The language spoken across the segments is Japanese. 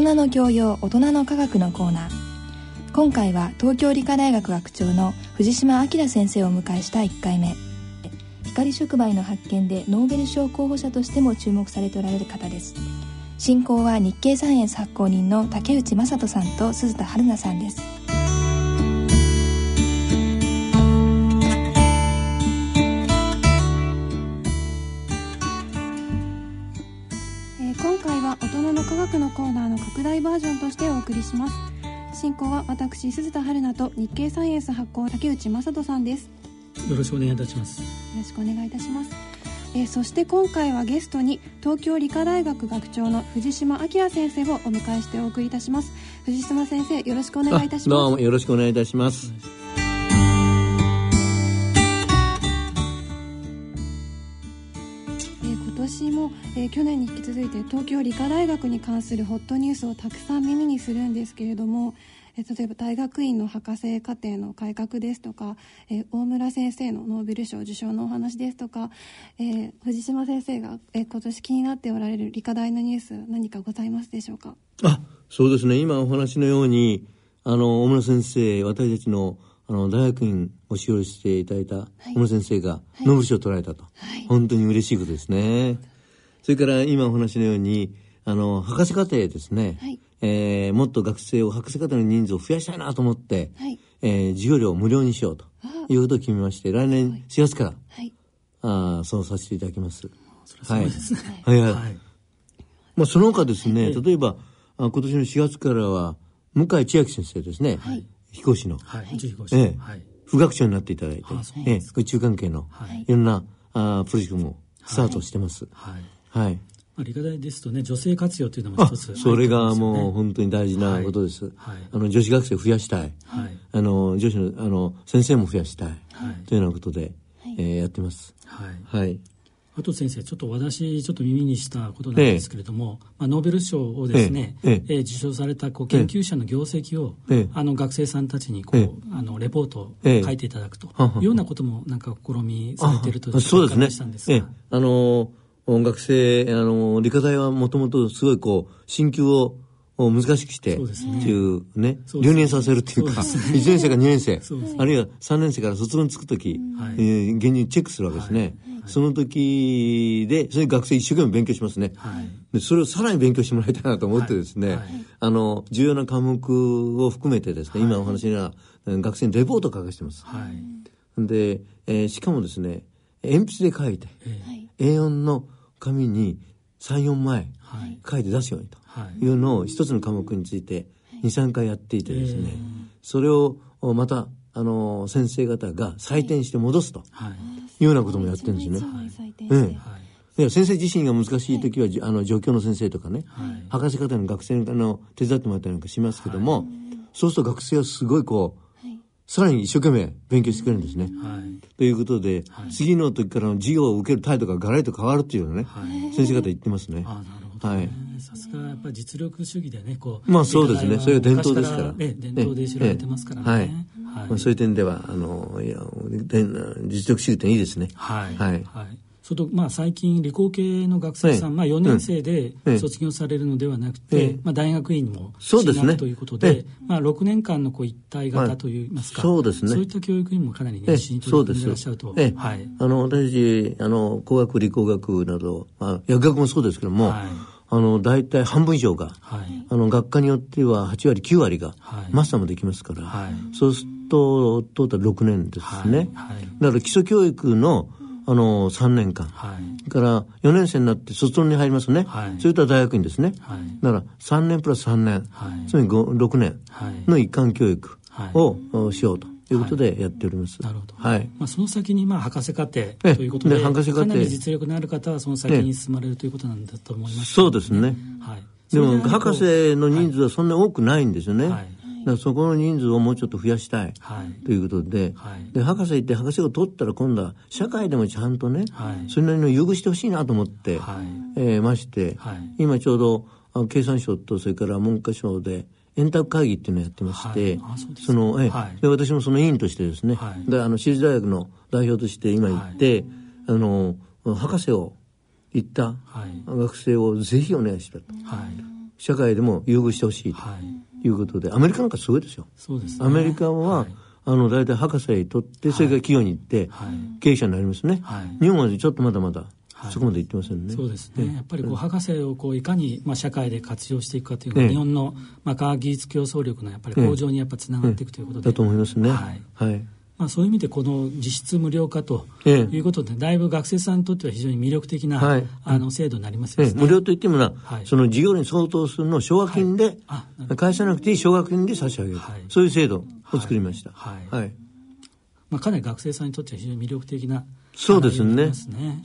人の教養大人の科学のコーナー。今回は東京理科大学学長の藤島明先生をお迎えした1回目。光触媒の発見でノーベル賞候補者としても注目されておられる方です。進行は日経サイエンス発行人の竹内正人さんと鈴田春奈さんです。拡大バージョンとしてお送りします。進行は私鈴田春奈と日経サイエンス発行竹内正人さんです。よよろしくお願いいたします。ろしくお願いいたします。えーそして今回はゲストに東京理科大学学長の藤島明先生をお迎えしてお送りいたします。藤島先生よろしくお願いいたします。どうもよろしくお願いいたします。年も、えー去年に引き続いて東京理科大学に関するホットニュースをたくさん耳にするんですけれども、えー例えば大学院の博士課程の改革ですとか、えー大村先生のノーベル賞受賞のお話ですとか、え藤島先生が、え今年気になっておられる理科大のニュース何かございますでしょうか？あ、そうですね。今お話のように、あの、大村先生、私たちの、あの、大学院を使用していただいた大村先生が、ノーベル賞を取られたと。はい本当に嬉しいことですね。それから今お話のように、あの、博士課程ですね。はいえーもっと学生を、博士課程の人数を増やしたいなと思って、はいえー授業料を無料にしようということを決めまして、来年4月から、はいあーそうさせていただきます。はいですね。はいはい。はい。まあ、その他ですね、例えば、あ今年の4月からは、向井千秋先生ですね、飛行士の、はい。宇宙飛行士。ええはい。副学長になっていただいてええ宇宙関係の、はいいろんなあプロジェクトもスタートしてます。はい。はい。まあ、理科大ですとね、女性活用というのもあ一つ、それがう。もう本当に大事なことです。はいあの、女子学生を増やしたい。はい。あの、女子の、あの、先生も増やしたい。はい。というようなことで、えーやってます。はい。はい。あと先生、ちょっと私、ちょっと耳にしたことなんですけれども、まあ、ノーベル賞をですね、ええ。えー受賞されたこう研究者の業績を、ええ。あの学生さんたちにこう、えあのレポートをええ。書いていただくというようなこともなんか試みされているとあそうですね。お伺いしたんです。が。ええ、あの、学生、あの、理科大はもともとすごいこう、進級をを難しくして、っていうね、留年させるっていうか、そうです1年生から2年生あるいは3年生から卒業につくとき、はいえー現にチェックするわけですね。その時で、それで学生一生懸命勉強しますね。はい。でそれをさらに勉強してもらいたいなと思ってですね、はい。はいあの、重要な科目を含めてですね、今お話のようなえー学生にレポートを書かせてます。はい。で、えーしかもですね、鉛筆で書いて、え A4 の紙に3、4枚はい。書いて出すようにとはい。いうのを一つの科目について2、3回やっていてですね、それをおまた、あの、先生方が採点して戻すとはい。いうようなこともやってるんですよね。採点ええしてはい。いや先生自身が難しい時は、じあの、状況の先生とかね、はい博士課程の学生の手伝ってもらったりなんかしますけども、そうすると学生はすごいこう、さらに一生懸命勉強してくれるんですね。はい。ということで、次の時からの授業を受ける態度がガラリと変わるっていうのね、はい先生方言ってますね。あなるほど、はいね。さすがやっぱり実力主義でね、こう。まあそうですねそれが伝統ですから伝統で知られてますからね。ええはい。まあ、そういう点では、あの、いや、で実力主義点いいですね。はい。はい。それと、まあ、最近、理工系の学生さん、ええ。まあ、4年生でええ。卒業されるのではなくて、ええ。まあ、大学院もそうですね。進学ということで、ええ。まあ、6年間のこう一体型とい。いますか、はいそうですね。そういった教育にもかなりええ。熱心に取り組んでいらっしゃると。ええ。はい。あの、私、あの、工学、理工学など、まあ、薬学もそうですけども、はいあの、大体半分以上が、はい。あの、学科によっては8割、9割がはい、マスターもできますから、はいそうすると、トータル6年ですね。はいはいだから基礎教育の、あの、3年間。はい。から4年生になって卒論に入りますね。はいそれとは大学院ですね。はいだから3年プラス3年、はいつまり5 6年はいの一貫教育はいを、おしようということでやっております。なるほど。はい。まあ、その先に、まあ、博士課程ええということで、ね博士課程かなり実力のある方はその先に進まれるということなんだと思います、そうですね。はい。でも、博士の人数はそんなに多くないんですよね。はいだからそこの人数をもうちょっと増やしたい。はい。ということで、はいで博士行って博士を取ったら今度は社会でもちゃんとね、はいそれなりの優遇してほしいなと思って、はいえーまして、はい今ちょうどあ経産省とそれから文科省で円卓会議っていうのをやってまして、はい。あその、ええ。はい。で私もその委員としてですね、はい。であの私立大学の代表として今行って、あの博士を行ったはい。学生をぜひお願いしたと。はい。社会でも優遇してほしいとい。うことで、アメリカなんかすごいですよ。そうです、ね、アメリカは、はい、あの大体博士取ってそれから企業に行って、経営者になりますね、日本はちょっとまだまだそこまで言ってませんね。そうですね。やっぱりこう博士をこういかにまあ社会で活用していくかというのが、日本のまあ科学技術競争力のやっぱり向上にやっぱつながっていくということで、だと思いますね。はい。はい。まあ、そういう意味でこの実質無料化ということで、だいぶ学生さんにとっては非常に魅力的な、はい、あの制度になりますよね、無料といってもな、はい、その事業に相当するのを奨学金で、はい、返さなくていい奨学金で差し上げる、はい、そういう制度を作りました。はい。はい。まあ、かなり学生さんにとっては非常に魅力的なそうですね。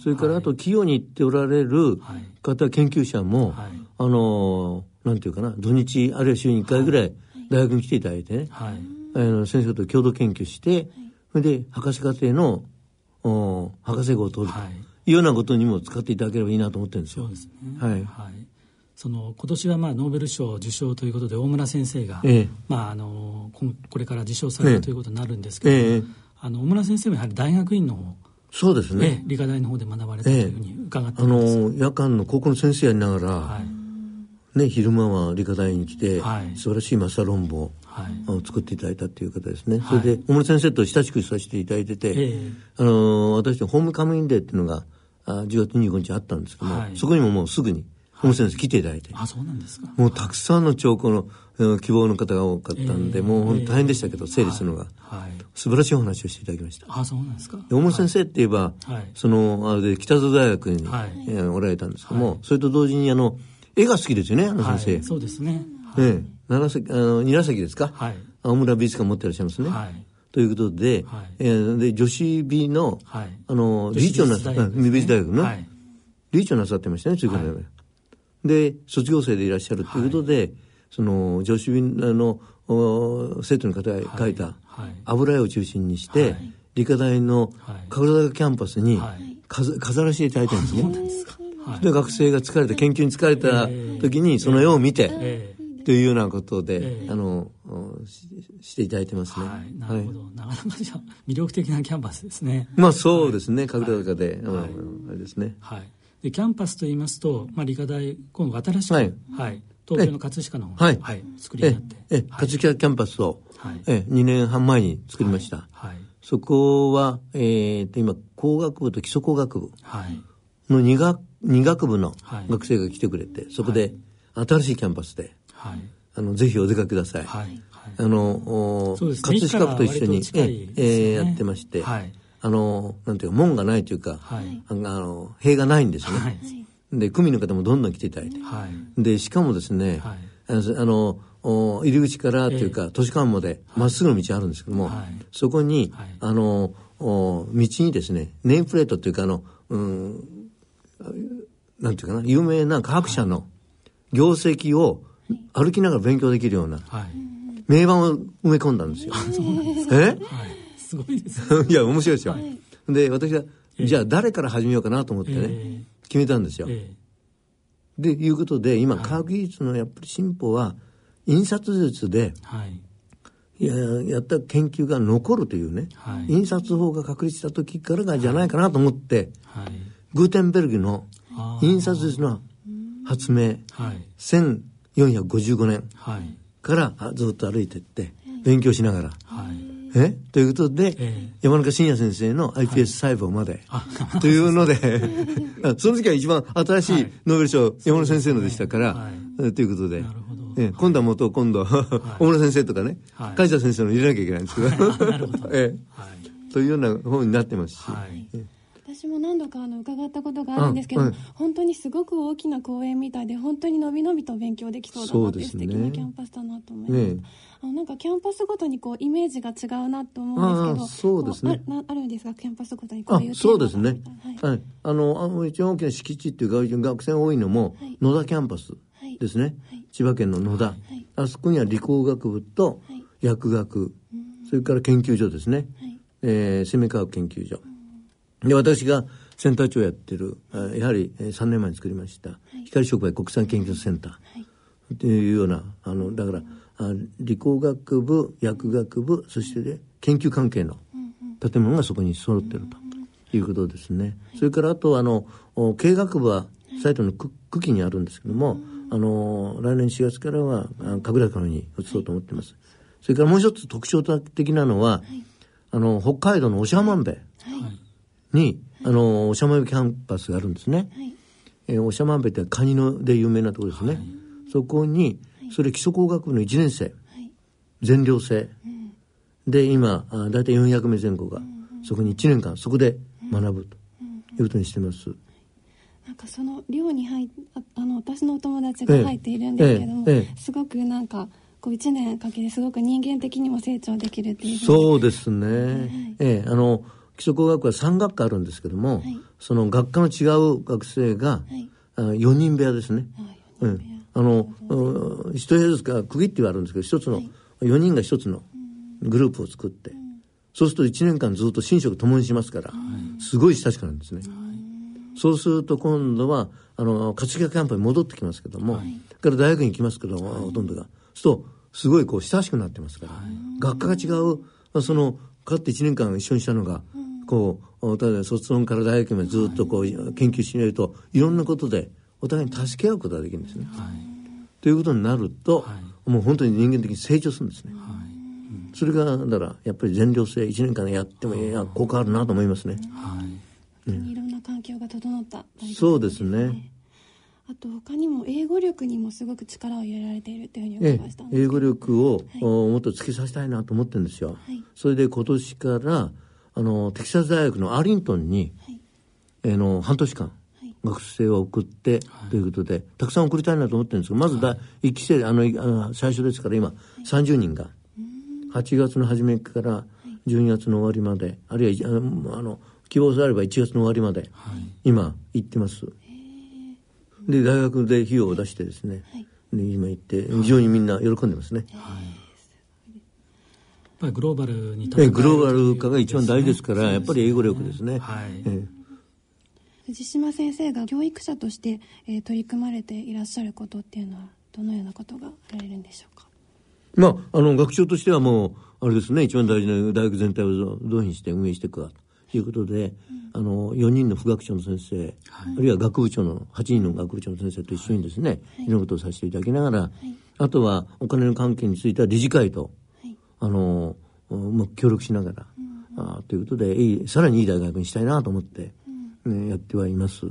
それからあと企業に行っておられる方、研究者も、あの、なんていうかな、土日、あるいは週に1回ぐらい大学に来ていただいてね、はい、あの先生と共同研究して、それで博士課程のお博士号を取る。とい。うようなことにも使っていただければいいなと思ってるんですよ。そうですね。はい。はい。その今年はまあノーベル賞受賞ということで大村先生が、ええ、まあ、あのこれから受賞されるということになるんですけど、ええ、あの大村先生もやはり大学院の方そうですね、理科大の方で学ばれたというふうに伺ってあの夜間の高校の先生やりながら、はい、ね、昼間は理科大に来て、はい、素晴らしいマスター論文を作っていただいたという方ですね、はい、それで小村先生と親しくさせていただいてて、えー、あの私のホームカムインデーっていうのがあ10月25日あったんですけども、そこにももうすぐに小村先生来ていただいて、あそうなんですか。もうたくさんの兆候の希望の方が多かったんで、えー、もう本当大変でしたけど、整理するのが、はい、素晴らしいお話をしていただきました。あそうなんですか。大森先生って言えば、はい、その、あれで北津大学に、はい、えー、おられたんですけども、それと同時にあの、絵が好きですよね、あの先生。そうですね。はい、ええ、長崎、あの、韮崎ですか？はい。青村美術館持ってらっしゃいますね。はい。ということで、はい、えー、で、女子美の、はい、あの、理事長なさ、美術大学の、はい、理事長なさってましたね、中学。で、卒業生でいらっしゃるということで、その女子の生徒の方が書いた油絵を中心にして、理科大の神楽坂キャンパスに飾らせていただいてるんですね。で学生が疲れた研究に疲れた時にその絵を見て、というようなことで、あのしていただいてますね。はい、なるほど、なかなかじゃ魅力的なキャンパスですね。まあそうですね、神楽坂で、あれですね。はい。でキャンパスといいますと、まあ理科大今度新しく、はい、はい東京の葛飾のはい、はい、作りになって。え、葛飾キャンパスを、はい、え、2年半前に作りました。はい。そこは、えー、と、今、工学部と基礎工学部の2学 ,2 学部の学生が来てくれて、そこで新しいキャンパスで、はい、あの、ぜひお出かけください。はい。あの、ね、葛飾区と一緒に、ね、えー、やってまして、はい。あの、なんていうか、門がないというか、はい、あの、塀がないんですね。はい。で、区民の方もどんどん来ていただいて。はい、で、しかもですね、はい、あの、お入り口からというか、都市間までまっすぐの道あるんですけども、はい、そこに、はい、あの、お道にですね、ネームプレートというか、あの、うん、なんていうかな、有名な科学者の業績を歩きながら勉強できるような、はい、名盤を埋め込んだんですよ。え、はい、すごいです、ね、いや、面白いですよ。で、私は、じゃあ誰から始めようかなと思ってね、えー決めたんですよ。ええ、でいうことで今、科学技術のやっぱり進歩は印刷術で、はい、ややった研究が残るというね、はい、印刷法が確立した時からがじゃないかなと思って、はい、グーテンベルグの印刷術の発明、はい、1455年からずっと歩いていって勉強しながら。はいえ？ということで、えー、山中伸也先生の iPS 細胞まで、はい、というので その時は一番新しいノーベル賞、はい、山中先生のでしたから、はい、ということで、え今度は元今度、は大村先生とかね、はい、梶田先生の入れなきゃいけないんですけど、えー、というような本になってますし。も何度かあの伺ったことがあるんですけど、はい、本当にすごく大きな公園みたいで本当にのびのびと勉強できそうだなって、ね、素敵なキャンパスだなと思います、ね、あのなんかキャンパスごとにこうイメージが違うなと思うんですけどそうですね。ああるんですか？キャンパスごとにこういうそうですね。はい、はい、あのあの一番大きな敷地っていうか学生多いのも、はい、野田キャンパスですね、はい、千葉県の野田、あそこには理工学部と薬学、それから研究所ですね、はい。えー、生命科学研究所、で、私がセンター長やってる、やはり3年前に作りました、はい、光触媒国際研究センター。とい。うような、あの、だから、あ理工学部、薬学部、そして、ね、研究関係の建物がそこに揃ってるということですね。それからあと、あの、経営学部は埼玉の久喜にあるんですけども、あの来年4月からは神楽のに移そうと思ってます。それからもう一つ特徴的なのは、あの北海道の長万部に、あの長万部キャンパスがあるんですね。えー、長万部ってカニので有名なところですね。そこに、それ基礎工学部の1年生、全寮制、で今大体400名前後が、そこに1年間そこで学ぶと。いうことにしてます。なんかその寮に入ああの私のお友達が入っているんですけども、えええ、すごくなんかこう1年かけてすごく人間的にも成長できるっていうそうですね、はい、ええあの基礎工学は3学科あるんですけども、はい、その学科の違う学生が、はい、あ4人部屋ですね、うん、あの一部屋ずつか区切ってはあるんですけど一つの、はい、4人が一つのグループを作って、うん、そうすると1年間ずっと寝食共にしますから、すごい親しくなるんですね、そうすると今度はあの活躍キャンプに戻ってきますけども、はい、から大学に行きますけども、ほとんどが。そうするとすごいこう親しくなってますから、学科が違うそのかって1年間一緒にしたのが、こうただ卒論から大学までずっとこう研究してみるといろんなことでお互いに助け合うことができるんですね。ということになると、もう本当に人間的に成長するんですね。それがだからやっぱり全寮制1年間やってもいや効果あるなと思いますね。はい、いろんな環境が整った、ね、そうですね。あと他にも英語力にもすごく力を入れられているというふうに伺いました英語力を、はい、もっと突きさせたいなと思ってるんですよ。はい、それで今年からあのテキサス大学のアリントンに、はい、えの半年間、学生を送って、ということでたくさん送りたいなと思ってるんですけどまずだ、1期生あのあの最初ですから今、30人が8月の初めから12月の終わりまであるいはあの希望されれば1月の終わりまで、今行ってます。で大学で費用を出してですね、はい、で今言って非常にみんな喜んでますね。はいぱりグローバルにえグローバル化が一番大事ですから、やっぱり英語力ですね。はい、え藤島先生が教育者として、えー、取り組まれていらっしゃることっていうのはどのようなことがあられるんでしょうか？まああの学長としてはもうあれですね一番大事な大学全体をどういうふうにして運営していくかということで、あの4人の副学長の先生、はい、あるいは学部長の8人の学部長の先生と一緒にですね、はい、い。ろんなことをさせていただきながら、はい、あとはお金の関係については理事会と、あのまあ、協力しながら、うん、あということでいいさらにいい大学にしたいなと思って、うん、ね、やってはいます。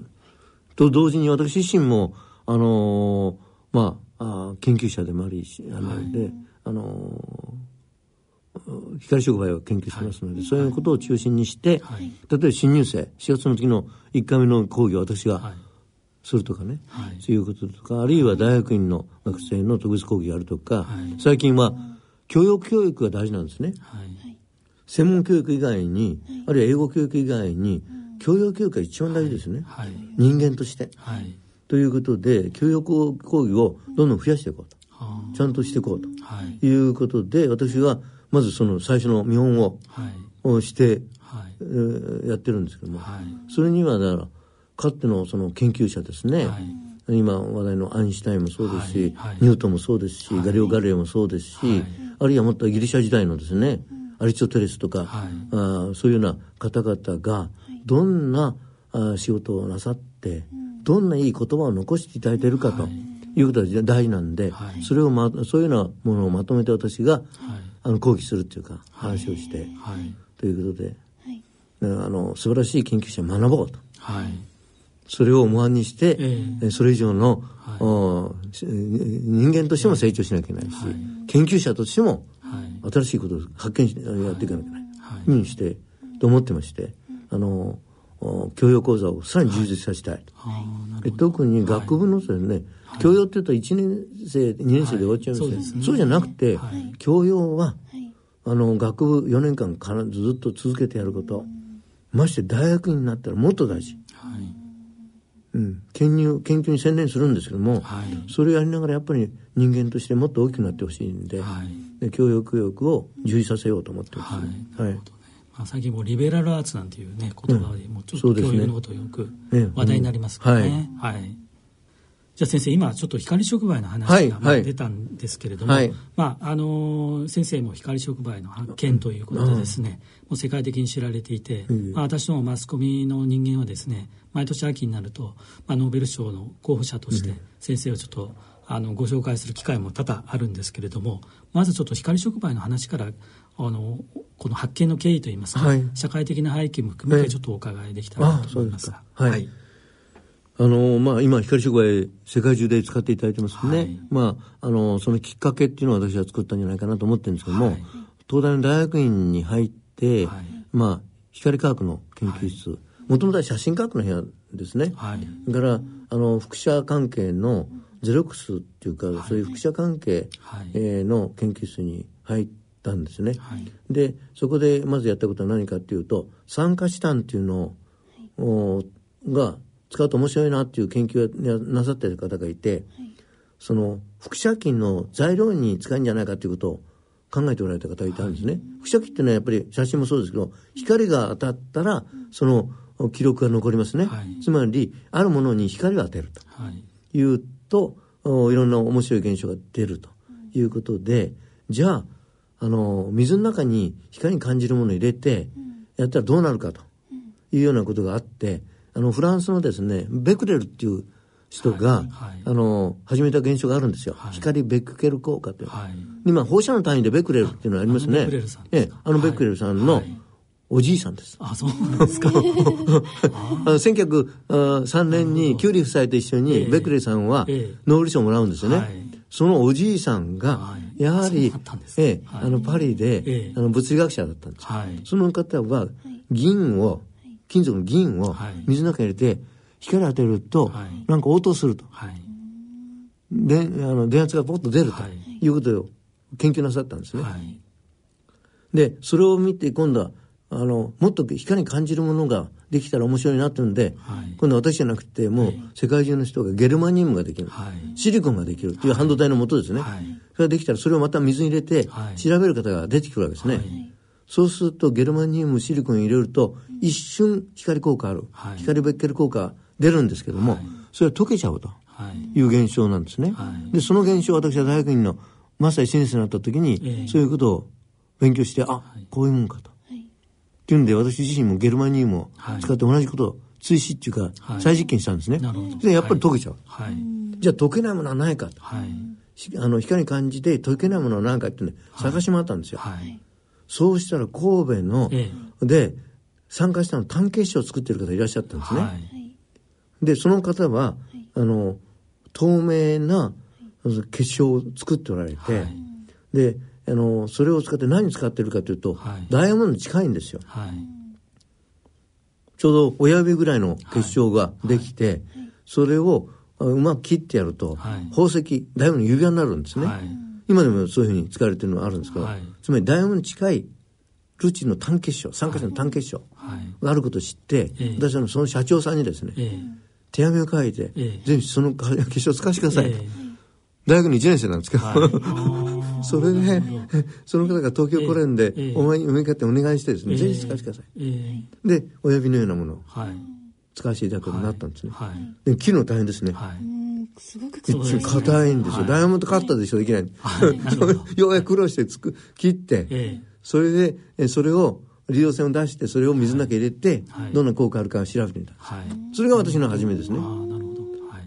と同時に私自身もあのまああ研究者でもありあので、あの光触媒を研究してますので、はい、そういうことを中心にして、はい、例えば新入生4月の時の1回目の講義を私がするとかね、はい、そういうこととかあるいは大学院の学生の特別講義があるとか、最近は教育教育が大事なんですね、専門教育以外に、あるいは英語教育以外に、教養教育が一番大事ですね、人間として、ということで教育講義をどんどん増やしていこうと、ちゃんとしていこうと、い、うことで私はまずその最初の見本を、はい、して、はい。えー、やってるんですけども、はい、それにはだからかつてのその研究者ですね、はい、今話題のアインシュタインもそうですし、はい、ニュートンもそうですし、ガリオ・ガレイもそうですし、あるいはもっとギリシャ時代のですね、アリストテレスとか、あそういうような方々がどんなあ仕事をなさって、どんないい言葉を残していただいているかと。い。うことが大事なんで、それを、ま、そういうようなものをまとめて私が、あの講義するっていうか話をして、はい、ということで、はい、あの素晴らしい研究者を学ぼうと、はい、それを模範にして、えー、それ以上の、はい、人間としても成長しなきゃいけないし、はい、研究者としても新しいことを発見しやっていかなきゃいけない、はい、にしてと思ってまして、あの教養講座をさらに充実させたいと、はい、特に学部のですね、教養って言うと1年生2年生で終わっちゃうんですねはい、そう、ね、じゃなくて、はい、教養は、あの学部4年間からずっと続けてやること、まして大学になったらもっと大事、うん、研究研究に専念するんですけども、それをやりながらやっぱり人間としてもっと大きくなってほしいんで,、で教養教育を充実させようと思ってます、はい。まあ、最近もリベラルアーツなんていうね言葉でもちょっと教育のことよく話題になりますからね。はいじゃあ先生今ちょっと光触媒の話が出たんですけれども、はい、まああの先生も光触媒の発見ということでですね、もう世界的に知られていて、まあ、私どもマスコミの人間はですね毎年秋になると、まあ、ノーベル賞の候補者として先生をちょっとあのご紹介する機会も多々あるんですけれどもまずちょっと光触媒の話からあのこの発見の経緯といいますか、はい、社会的な背景も含めてちょっとお伺いできたらと思いますが。はいあのまあ、今、光触媒、世界中で使っていただいてますね、はい、まあ、あのそのきっかけっていうのを私は作ったんじゃないかなと思ってるんですけども、はい、東大の大学院に入って、はい、まあ、光科学の研究室、もともとは写真科学の部屋ですね、はい、だからあの輻射関係のゼロックスっていうか、そういう輻射関係、はい、えー、の研究室に入ったんですね、でそこでまずやったことは何かっていうと酸化チタンっていうのを、が使うと面白いなっていう研究をなさってる方がいて、はい、その輻射菌の材料に使うんじゃないかということを考えておられた方がいたんですね。はい、輻射菌っていうのはやっぱり写真もそうですけど、光が当たったら、その記録が残りますね。はい、つまり、あるものに光を当てると。い。うと、いろんな面白い現象が出るということで、じゃあ、あの、水の中に光に感じるものを入れて、やったらどうなるかというようなことがあって、あのフランスのですねベクレルっていう人が、はいはい、あの始めた現象があるんですよ、はい、光ベクケル効果という、は。い、今放射の単位でベクレルっていうのがありますね。ええ、あのベクレルさんの、おじいさんです。あ、そうなんですか？あの1903年にキュリー夫妻と一緒にベクレルさんはノーベル賞をもらうんですよね。そのおじいさんが、やはり、ええ、あのパリで、あの物理学者だったんです。その方は銀を金属の銀を水の中に入れて光当てると、なんか応答すると、はい、であの電圧がポッと出るとい。うことを研究なさったんですね。はい、でそれを見て今度はあのもっと光に感じるものができたら面白いなっていうんで、はい、今度は私じゃなくてもう世界中の人がゲルマニウムができる、はい、シリコンができるっていう半導体のもとですね、はい、それができたらそれをまた水に入れて調べる方が出てくるわけですね。そうするとゲルマニウムシリコン入れると一瞬光効果ある、はい、光ベッケル効果出るんですけども、はい、それは溶けちゃうと。い。う現象なんですね。はい、でその現象を私は大学院のまさに先生になった時に、えー、そういうことを勉強して、あこういうもんかと。っていうんで私自身もゲルマニウムを使って同じことを追試っていうか、再実験したんですね。でやっぱり溶けちゃう。じゃあ溶けないものはないかと。あの光感じて溶けないものは何かってね、探し回ったんですよ。そうしたら神戸の、ええ、で参加したの単結晶を作ってる方いらっしゃったんですね。はい、でその方は、はい、あの透明な結晶を作っておられて、はい、であのそれを使って何に使ってるかというと、ダイヤモンドに近いんですよ。ちょうど親指ぐらいの結晶ができて、それをうまく切ってやると、宝石ダイヤモンドの指輪になるんですね。今でもそういうふうに使われてるのがあるんですけど、はい、つまりダイヤモンドに近いルチの単結晶参加者の単結晶があることを知って、はい、私はその社長さんにですね、えー、手紙を書いて、えー、ぜひその結晶を使わせてくださいと、えー、大学の1年生なんですけど、はい、それで、その方が東京来れんで、お前に向かってお願いしてですね、ぜひ使わせてください、で親指のようなものを使わせていただくことになったんですね、で切るの大変ですね、すごく硬いんですよ、ダイヤモンドカッターでしょできない、ようやく苦労してつく切って、それでえそれを利用線を出してそれを水の中に入れて、どんな効果あるかを調べてみた、それが私の初めですね、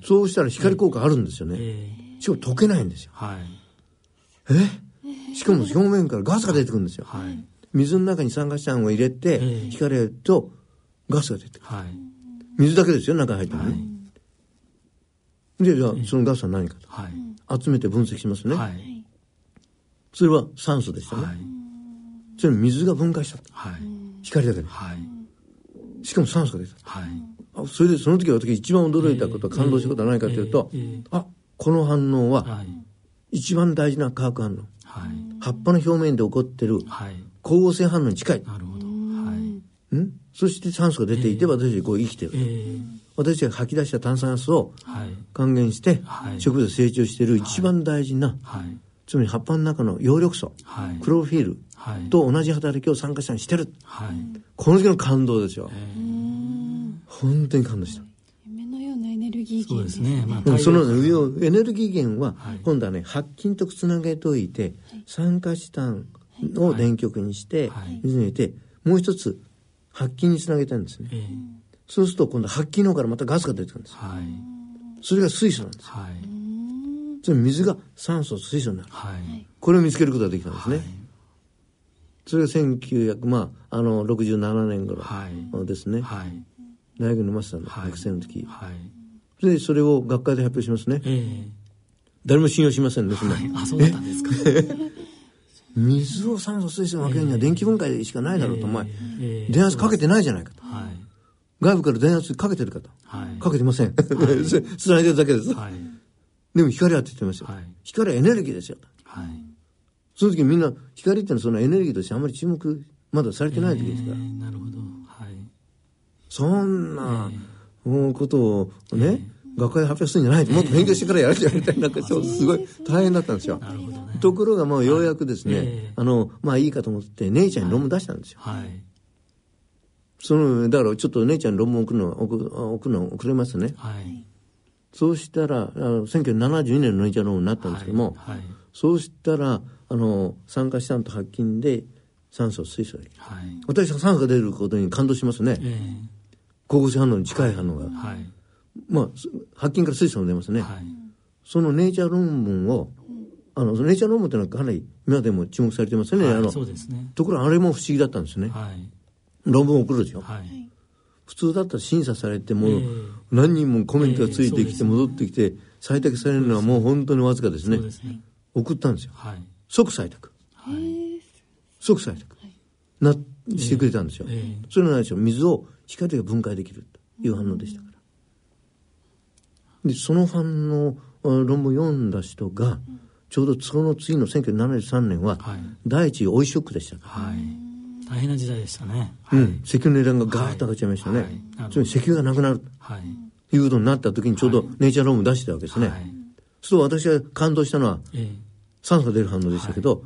そうしたら光効果あるんですよね、しかも溶けないんですよ、え？しかも表面からガスが出てくるんですよ、水の中に酸化炭を入れて、光るとガスが出てくる、水だけですよ中に入ってるね、でじゃあそのガスは何かと、はい、集めて分析しますね、はい、それは酸素でしたね、はい、それ水が分解した、はい、光だけで、はい、しかも酸素が出た、はい、それでその時私一番驚いたこと、感動したことは何かというと、えーえー、あこの反応は一番大事な化学反応、はい、葉っぱの表面で起こってる光合成反応に近い。なるほど、はい、ん？そして酸素が出ていて、私こう生きてる、えー私たちが吐き出した炭酸ガスを還元して、植物が成長している一番大事な、つまり葉っぱの中の葉緑素、クロロフィールと同じ働きを酸化したにしてる、この時の感動ですよ。本当に感動した。夢のようなエネルギー源ですね、まあ、そのエネルギー源は、今度はね白金とつなげておい。て、酸化チタンを電極にして、水に入れてもう一つ白金につなげたんですね、そうすると今度白金の方からまたガスが出てくるんです、はい、それが水素なんです、はい、それ水が酸素水素になる、はい、これを見つけることができたんですね、はい、それが1900まああの67年頃ですね、はい、大学のマスターの学生の時、はい、でそれを学会で発表しますね、えー、誰も信用しませんねはい、あそうだったんですか。水を酸素水素の分けるには電気分解しかないだろうと、お前、電圧かけてないじゃないかと。外部から電圧かけてるかと。かけてません。つないでるだけです。でも光はって言ってますよ。光はエネルギーですよ。その時みんな、光ってのはそのエネルギーとしてあんまり注目、まだされてない時ですから。なるほど。はい。そんな、ことをね、学会で発表するんじゃないもっと勉強してからやるじゃんみたいな、なんかすごい大変だったんですよ。なるほどね。ところがもうようやくですね、はい、あの、まあいいかと思って、姉ちゃんに論文出したんですよ。はい。その、だからちょっと姉ちゃんに論文送るの、送送るの遅れますね。はい。そうしたら、あの1972年の姉ちゃん論文になったんですけども、はい。はい、そうしたら、あの、酸化したんと白金で酸素、水素はい。私は酸素が出ることに感動しますね。えー、光合成反応に近い反応が。はい。まあ、白金から水素も出ますね。はい、そのネイチャー論文を、あの、ネイチャー論文っていうのはかなり今でも注目されてますね。はい、あの、そうですね。ところがあれも不思議だったんですね。はい、論文を送るでしょ？はい、普通だったら審査されても、何人もコメントがついてきて戻ってきて、採択されるのはもう本当にわずかですね。すね送ったんですよ。はい、即採択。はい、即採択。な、してくれたんですよ。それは何でしょう。水を光が分解できるという反応でしたから。でその反応論文読んだ人が、ちょうどその次の1973年は、第一オイショックでしたはい、大変な時代でしたね、うん、石油の値段がガーッと上がっちゃいましたね、はい、石油がなくなる。とい。うことになった時にちょうどネイチャー論文出してたわけですね、はい、そう私が感動したのは、酸素が出る反応でしたけど、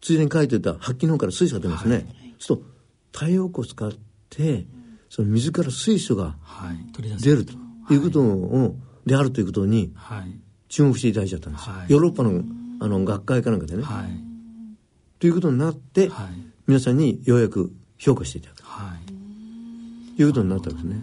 ついでに書いてた発揮の方から水素が出ますね、はい、そうすると太陽光を使ってその水から水素が出ると。いうことを、であるということに注目していただいちゃったんですよ、はい、ヨーロッパのあの学会かなんかでね、はい、ということになって、はい、皆さんにようやく評価していただく、はい、いうことになったんですね。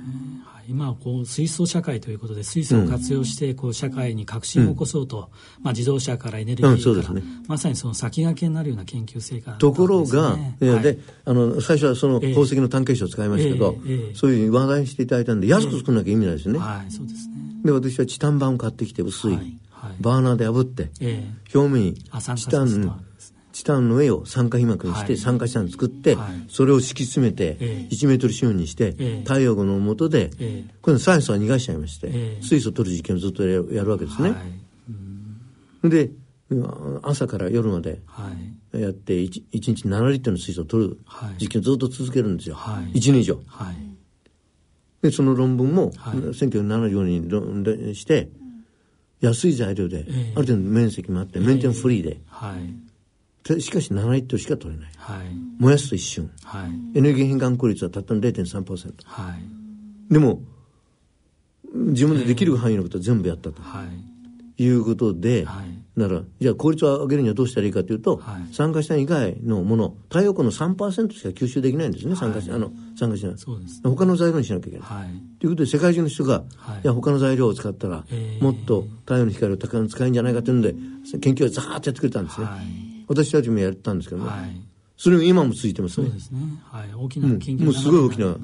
今こう水素社会ということで水素を活用してこう社会に革新を起こそうと、うん、まあ、自動車からエネルギーから、うんね、まさにその先駆けになるような研究成果、ね、ところが、はい、であの最初はその宝石の単形詞を使いましたけど、えーえー、そういう話題にしていただいたんで安く作らなきゃ意味ないですよね。はいそうですね。で私はチタン板を買ってきて薄い、はい。はい、バーナーで炙って、えー、表面にチタンチタンの上を酸化被膜にして、酸化チタン作って、それを敷き詰めて、1メートル四方にして、太陽光の下で、これ酸素は逃がしちゃいまして、水素を取る実験をずっとやるわけですね。で、朝から夜までやって 1, 1日7リットルの水素を取る実験をずっと続けるんですよ、はい、1年以上、はい、でその論文も1974年にして安い材料で、ある程度面積もあってメンテナンスフリーで、はい、しかし7リットルしか取れない、はい、燃やすと一瞬、はい、エネルギー変換効率はたったの0.3%、はい、でも自分でできる範囲のことは全部やったと、はい、いうことで、はい、ならじゃあ効率を上げるにはどうしたらいいかというと、はい、酸化した以外のもの太陽光の3%しか吸収できないんですね。酸化しあの酸化しない。そうです、ね、他の材料にしなきゃいけない、はい、ということで世界中の人が、はい、いや他の材料を使ったら、もっと太陽の光を高く使えるんじゃないかというので研究をざーっとやってくれたんですね、はい私たちもやったんですけどね、はい、それも今も続いてますね。そうですね、はい、大きな研究、もうすごい大きな、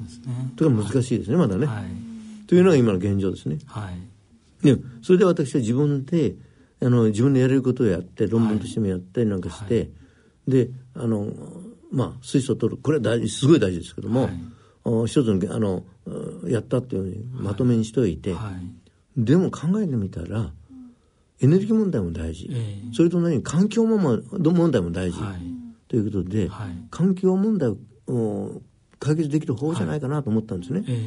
とか難しいですねまだね、はい、というのが今の現状ですね、はい、でそれで私は自分であの自分でやれることをやって論文としてもやったりなんかして、はい、であのまあ水素を取る。これは大事すごい大事ですけども、はい、一つのあのやったっていうふうにまとめにしておいて、はい、でも考えてみたらエネルギー問題も大事、えー、それと何環境問題も大事、はい、ということで、はい、環境問題を解決できる方じゃないかなと思ったんですね、はい、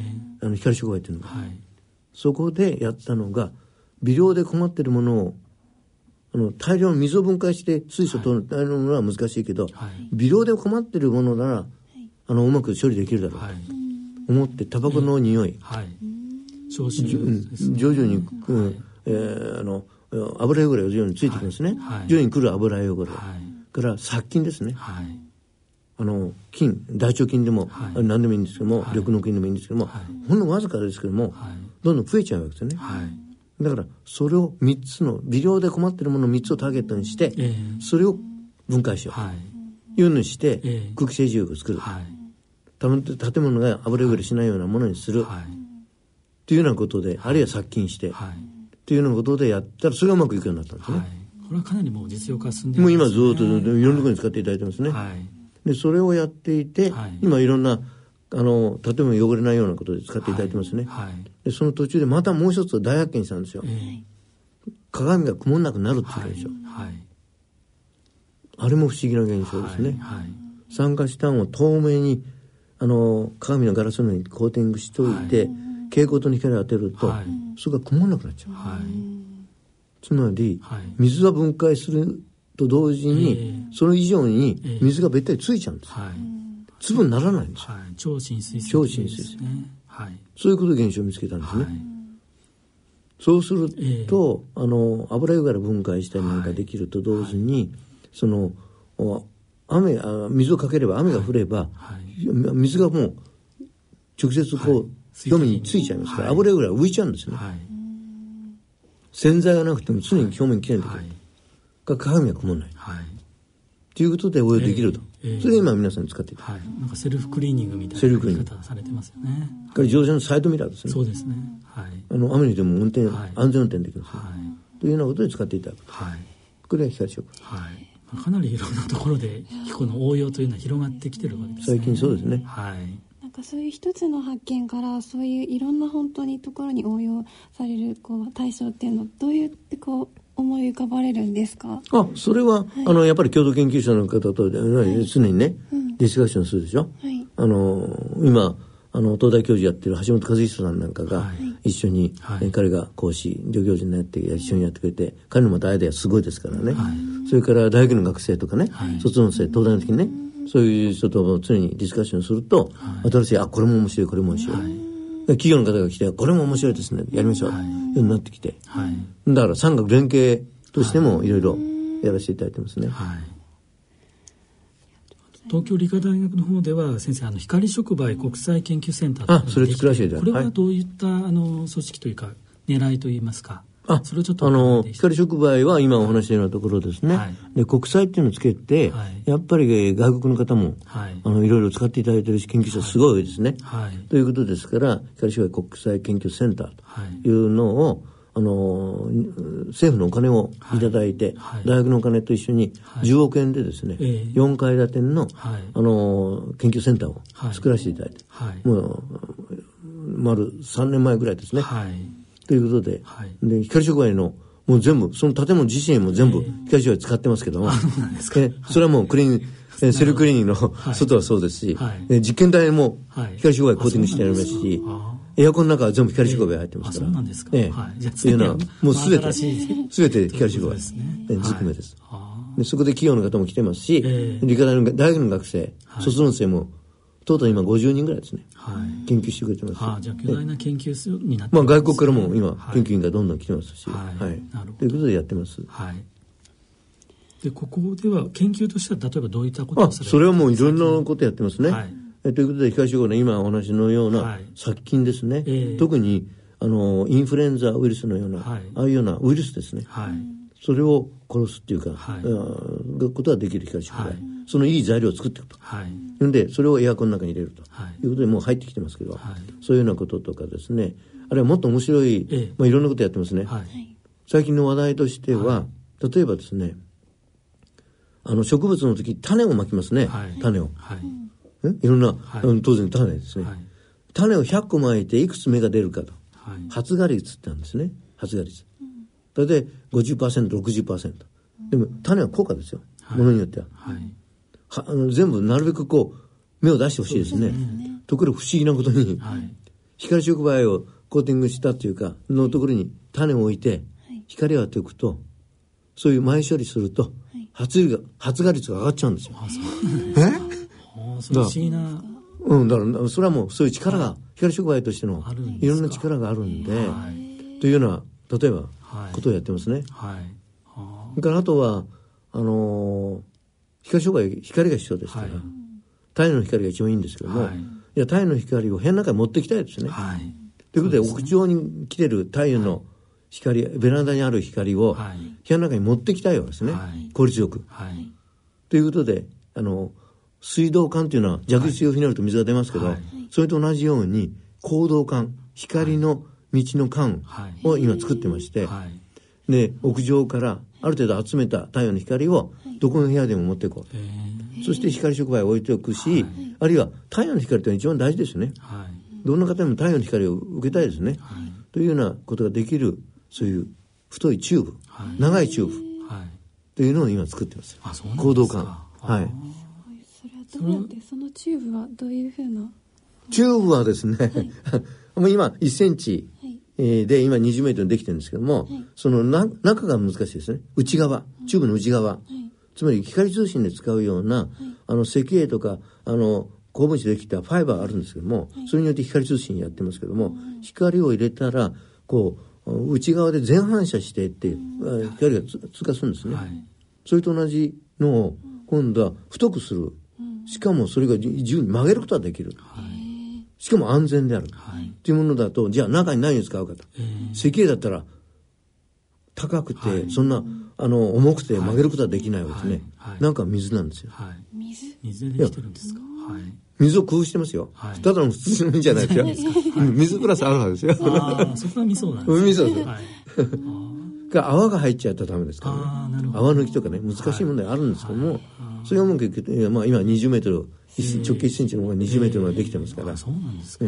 あの光触媒っていうのは、そこでやったのが微量で困ってるものをあの大量の水を分解して水素を取る大量のものは難しいけど、微量で困ってるものならあのうまく処理できるだろうと思ってタバコの匂い、徐々に、うん、えー、あの油汚れが徐々についてきますね、はい、徐々に来る油汚れ、はい、から殺菌ですね、はい、あの菌大腸菌でも、はい、何でもいいんですけども、緑の菌でもいいんですけども、ほんのわずかですけども、どんどん増えちゃうわけですよね、だからそれを3つの微量で困っているものを3つをターゲットにして、えー、それを分解しよう、はい、いうのにして、えー、空気清浄機を作る、はい、建物が油汚れしないようなものにする、はい、っていうようなことで、あるいは殺菌して、はい、っていうようなことでやったらそれがうまくいくようになったんですね、これはかなりもう実用化進んでもう今ずっといろんなところに使っていただいてますね、でそれをやっていて、今いろんなあの建物汚れないようなことで使っていただいてますね、でその途中でまたもう一つ大発見したんですよ、えー、鏡が曇んなくなるっていう現象、はい。あれも不思議な現象ですね、はい、酸化シタンを透明にあの鏡のガラスのようにコーティングしておい。て、蛍光灯に光を当てると、それが曇んなくなっちゃう、つまり、水は分解すると同時に、それ以上に水がべったりついちゃうんです、粒にならないんです。よ、超浸水超浸水性、はい、そういうことで現象を見つけたんですね、そうすると、あの油汚れ分解したりなんかできると同時に、その雨あ水をかければ雨が降れば、はい、水がもう直接こう、はい、表面についちゃいますから、油汚れが浮いちゃうんですね、はい、洗剤がなくても常に表面きれいにできる、はい、が鏡が曇らない、はい、ということで応用できると、えーえー、それで今皆さん使っていた、はい、なんかセルフクリーニングみたいなやり方されてますよね。自動車のサイドミラーですね。そうですね、はい、あの雨にでも運転、安全運転できます、ね、はい、というようなことで使っていただく、はい、これは光食はい。かなりいろんなところでヒコの応用というのは広がってきてるわけですね。最近そうですね。はい。なんかそういう一つの発見からそういういろんな本当にところに応用されるこう対象っていうのはどうやってこう思い浮かばれるんですか？あそれは、はい、あのやっぱり共同研究者の方と、はい、常にね、うん、ディスカッションするでしょ？はい、あの今あの東大教授やってる橋本和久さんなんかが一緒に、はい、彼が講師助教授になって一緒にやってくれて彼のまたアイデアすごいですからね、はい、それから大学の学生とかね、はい、卒論生東大の時にねそういう人と常にディスカッションすると、新しいあこれも面白いこれも面白い、企業の方が来てこれも面白いですね。やりましょう、はい、ようになってきて、だから産学連携としてもいろいろやらせていただいてますね。はい。東京理科大学の方では先生あの光触媒国際研究センターあそれ作らせていただこれはどういった、あの組織というか狙いといいますか？あそれをちょっとあの光触媒は今お話したようなところですね、はい、で国際っていうのをつけて、はい、やっぱり外国の方も、はい、あのいろいろ使っていただいてるし研究者すごい多いですね、はい、ということですから光触媒国際研究センターとい。うのを、あの政府のお金をい。ただいて、はい、大学のお金と一緒に10億円でですね、はい、4階建ての、はい、あの研究センターを作らせていただいて、もう丸3年前ぐらいですね。ということで,、で光触媒のもう全部その建物自身も全部光触媒使ってますけども、えそれはもうクリーンセルクリーニングの外はそうですし、実験台も光触媒コーティングしてありますし、エアコンの中は全部光触媒入ってますから。そうなんですか。ええ。はい。っていうのは、もうすべて、すべて光触媒。ですね。ずくめです。でそこで企業の方も来てますし、理科大の大学の学生、卒論生も、トータル今50人ぐらいですね。はい。研究してくれてます。あじゃあ巨大な研究室になってまあ外国からも今、研究員がどんどん来てますし、はい。なるほど。ということでやってます。はい。で、ここでは研究としては例えばどういったことをされそれはもういろんなことやってますね。はい。えということで、東証の今お話のような殺菌ですね、はいえー、特にあのインフルエンザウイルスのような、はい、ああいうようなウイルスですね、はい、それを殺すっていうか、はい、ことができる光触媒、はい、そのいい材料を作っていくと、はい、でそれをエアコンの中に入れると、はい、いうことでもう入ってきてますけど、はい、そういうようなこととかですね。あるいはもっと面白い、えー、まあ、いろんなことやってますね、はい、最近の話題としては、例えばですねあの植物の時種をまきますね、種を、はい。いろんな、はい、当然種ですね、はい、種を100個まいていくつ芽が出るかと、はい、発芽率ってあるんですね。発芽率。大体 50%60% でも種は高価ですよ、ものによっては,、はあの全部なるべくこう芽を出してほしいですね、ね、ところが不思議なことに、光触媒をコーティングしたというかのところに種を置いて光を当ておくとそういう前処理すると発芽発芽率が上がっちゃうんですよ。え？不思議な。うん、だから、それはもうそういう力が、光触媒としてのいろんな力があるんで、はい、というような例えば、ことをやってますね。はい。それからあとはあのー、光触媒光が必要ですから、はい、太陽の光が一番いいんですけども、はい、いや太陽の光を部屋の中に持ってきたいですね。はい、ということで、ね、屋上に来てる太陽の光、ベランダにある光を部屋の中に持ってきたいわけですね、効率よく。ということであの水道管というのは弱水をひねると水が出ますけど、それと同じように光道管光の道の管を今作ってまして、で屋上からある程度集めた太陽の光をどこの部屋でも持っていこう、そして光触媒を置いておくし、あるいは太陽の光というのは一番大事ですね、どんな方でも太陽の光を受けたいですね、というようなことができるそういう太いチューブ、長いチューブ、というのを今作ってます。光導管はいそれはどうやってそのチューブはどういうふうなチュー。ブはですね、はい、今1センチで今20メートルできてるんですけども、はい、そのな中が難しいですね。内側。チューブの内側、はい、つまり光通信で使うような、はい、あの石英とかあの鉱物でできたファイバーがあるんですけども、それによって光通信やってますけども、光を入れたらこう内側で全反射してって光が通過するんですね、それと同じのを今度は太くする、しかもそれが自由に曲げることができる、しかも安全である、はい、っていうものだとじゃあ中に何を使うかと、石英だったら高くて、はい、そんなあの重くて曲げることはできないわけですね、はい、なんか水なんですよ、水？水でできてるんですか、はい、水を工夫してますよ、ただの普通の水じゃないですよ。水プラスアルファですよ。ああそこは味噌なんですね。味噌です、が泡が入っちゃうとダメですからね。泡抜きとかね難しい問題あるんですけども、それはもう、まあ、今20メートル直径1センチの方が20メートルまでできてますから。そうなんですか。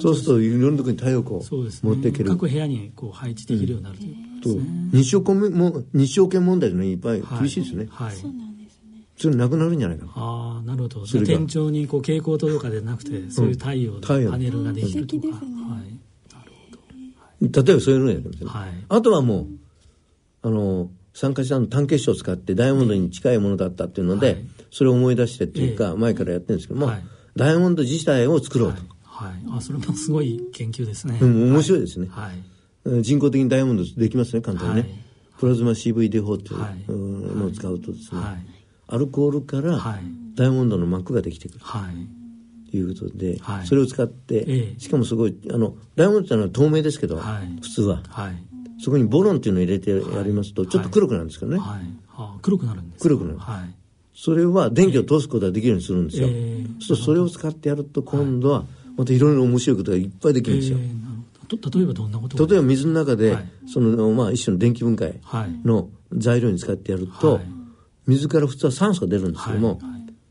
そうするといろんなところに太陽光を持っていける。各部屋にこう配置できるようになるということですね。日照権も日照権問題というのはいっぱい厳しいですね。はい。そうなんですね。それなくなるんじゃないかな。ああ、なるほど。天井にこう蛍光灯とかでなくて、そういう太陽のパネルができるとか。はい。なるほど。例えばそういうのをやってますね。はい。あとはもうあの酸化したの単結晶を使ってダイヤモンドに近いものだったっていうので、はい、それを思い出してっていうか、前からやってるんですけども、はい、ダイヤモンド自体を作ろうと。はい。あ、それもすごい研究ですね。うん、面白いですね。はい。人工的にダイヤモンドできますね、簡単にね。プラズマ CV 法っていうのを使うとですね、アルコールからダイヤモンドの膜ができてくる。はい。いうことで、はい、それを使って、しかもすごいあのダイヤモンドってのは透明ですけど、はい、普通は、はい、そこにボロンっていうのを入れてやりますと、ちょっと黒くなるんですけどね。はい。はあ、黒くなるんです黒くなる。はい。それは電気を通すことができるようにするんですよ。えー、そうそれを使ってやると今度はまたいろいろ面白いことがいっぱいできるんですよ。えー、例えばどんなこと例えば水の中で、はい、そのまあ一種の電気分解の材料に使ってやると、はい、水から普通は酸素が出るんですけども、はい、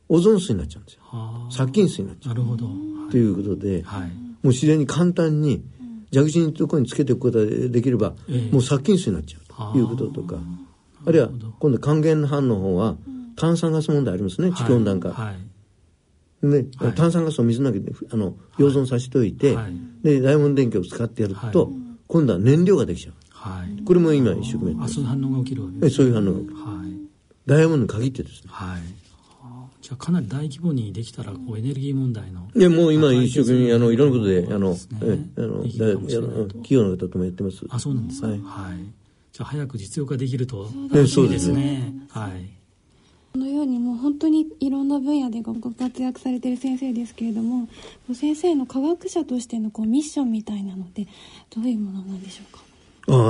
オゾン水になっちゃうんですよ。殺菌水になっちゃう。なるほど。ということで、もう自然に簡単に蛇口のところにつけておくことができれば、えー、もう殺菌水になっちゃうと。いうこととか。あるいは今度還元反の方は炭酸ガス問題ありますね。地球温暖化、はい、で、はい、炭酸ガスを水の中であの溶存させておいて、はい、でダイヤモンド電気を使ってやると、今度は燃料ができちゃう、はい、これも今一生懸命あそういう反応が起きるわけです、ね、そういう反応が起きる、はい、ダイヤモンドに限ってですね、はいじゃあかなり大規模にできたらこうエネルギー問題のいやもう今一生懸命あのいろんなことであの、えあの企業の方ともやってます。あそうなんですか、はい、はい、じゃあ早く実用化できると楽しみですね。はい。このようにもう本当にいろんな分野でご活躍されてる先生ですけれども先生の科学者としてのこうミッションみたいなのってどういうものなんでしょうか？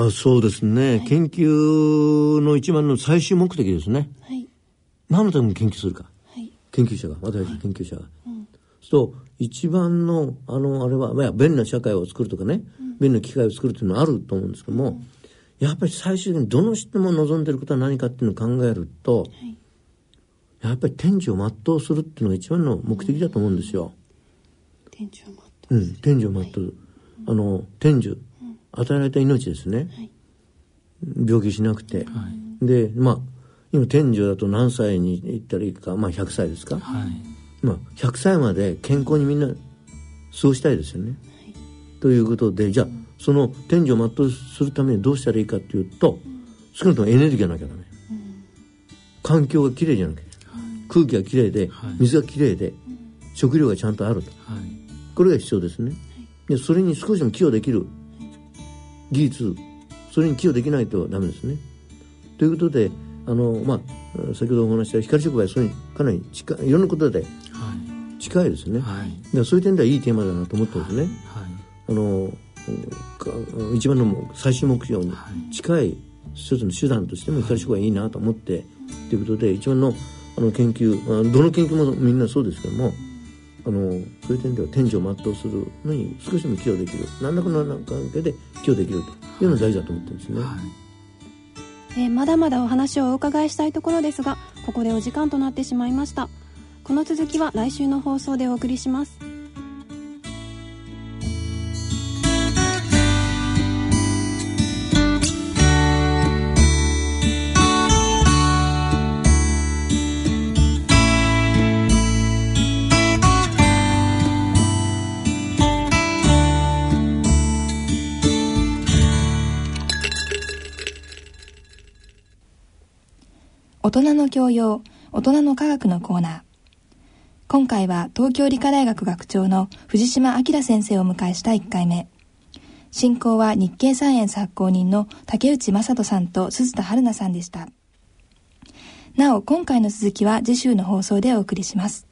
ああそうですね、はい、研究の一番の最終目的ですね、はい、何のために研究するか研究者が私研究者が。うん、そう一番のあのあれは、まあ、便利な社会を作るとかね、うん、便利な機械を作るっていうのはあると思うんですけども、うん、やっぱり最終的にどの人も望んでることは何かっていうのを考えると、はい、やっぱり天寿を全うするっていうのが一番の目的だと思うんですよ。天寿を全う、うん、天寿を全う、はい、あの天寿、与えられた命ですね、はい、病気しなくて、でまあ今天寿だと何歳に行ったらいいかまあ100歳ですか、はい、まあ100歳まで健康にみんな過ごしたいですよね、はい、ということでじゃあその天寿を全うするためにどうしたらいいかっていうと少なくともエネルギーがなきゃダメ、うん、環境がきれいじゃなきゃ、はい、空気がきれいで水がきれいで、食料がちゃんとあると、これが必要ですね、でそれに少しでも寄与できる技術それに寄与できないとダメですね。ということであの、まあ、先ほどお話した光触媒それにかなり近いいろんなことで近いですね、はい、でそういう点ではいいテーマだなと思ってますね。はい、あの一番の最終目標に近い一つの手段としても光触媒いいなと思って、ということで一番のあの研究どの研究もみんなそうですけどもあのそういう点では天井を全うするのに少しでも寄与できる。何らかの関係で寄与できるというのが大事だと思ってるんですね。えー、まだまだお話をお伺いしたいところですがここでお時間となってしまいました。この続きは来週の放送でお送りします。大人の教養、大人の科学のコーナー。今回は東京理科大学学長の藤島明先生を迎えした1回目。進行は日経サイエンス発行人の竹内正人さんと鈴田春奈さんでした。なお、今回の続きは次週の放送でお送りします。